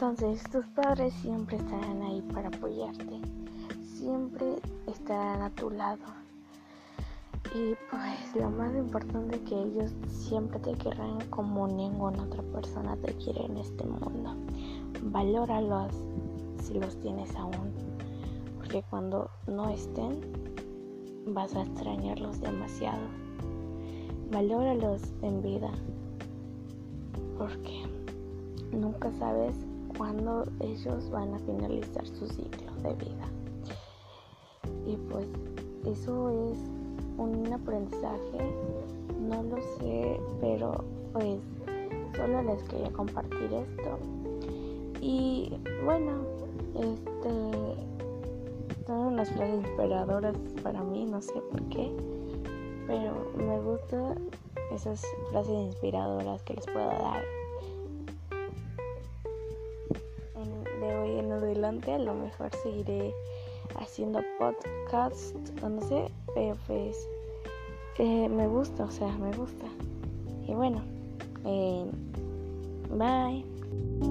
Entonces tus padres siempre estarán ahí para apoyarte, siempre estarán a tu lado. Y pues lo más importante es que ellos siempre te querrán como ninguna otra persona te quiere en este mundo. Valóralos si los tienes aún, porque cuando no estén vas a extrañarlos demasiado. Valóralos en vida, porque nunca sabes cuándo ellos van a finalizar su ciclo de vida. Y pues eso es un aprendizaje, no lo sé, pero pues solo les quería compartir esto. Y bueno, este son unas frases inspiradoras para mí, no sé por qué, pero me gustan esas frases inspiradoras que les puedo dar adelante a lo mejor seguiré haciendo podcast o no sé pero pues eh, me gusta o sea me gusta. Y bueno eh, bye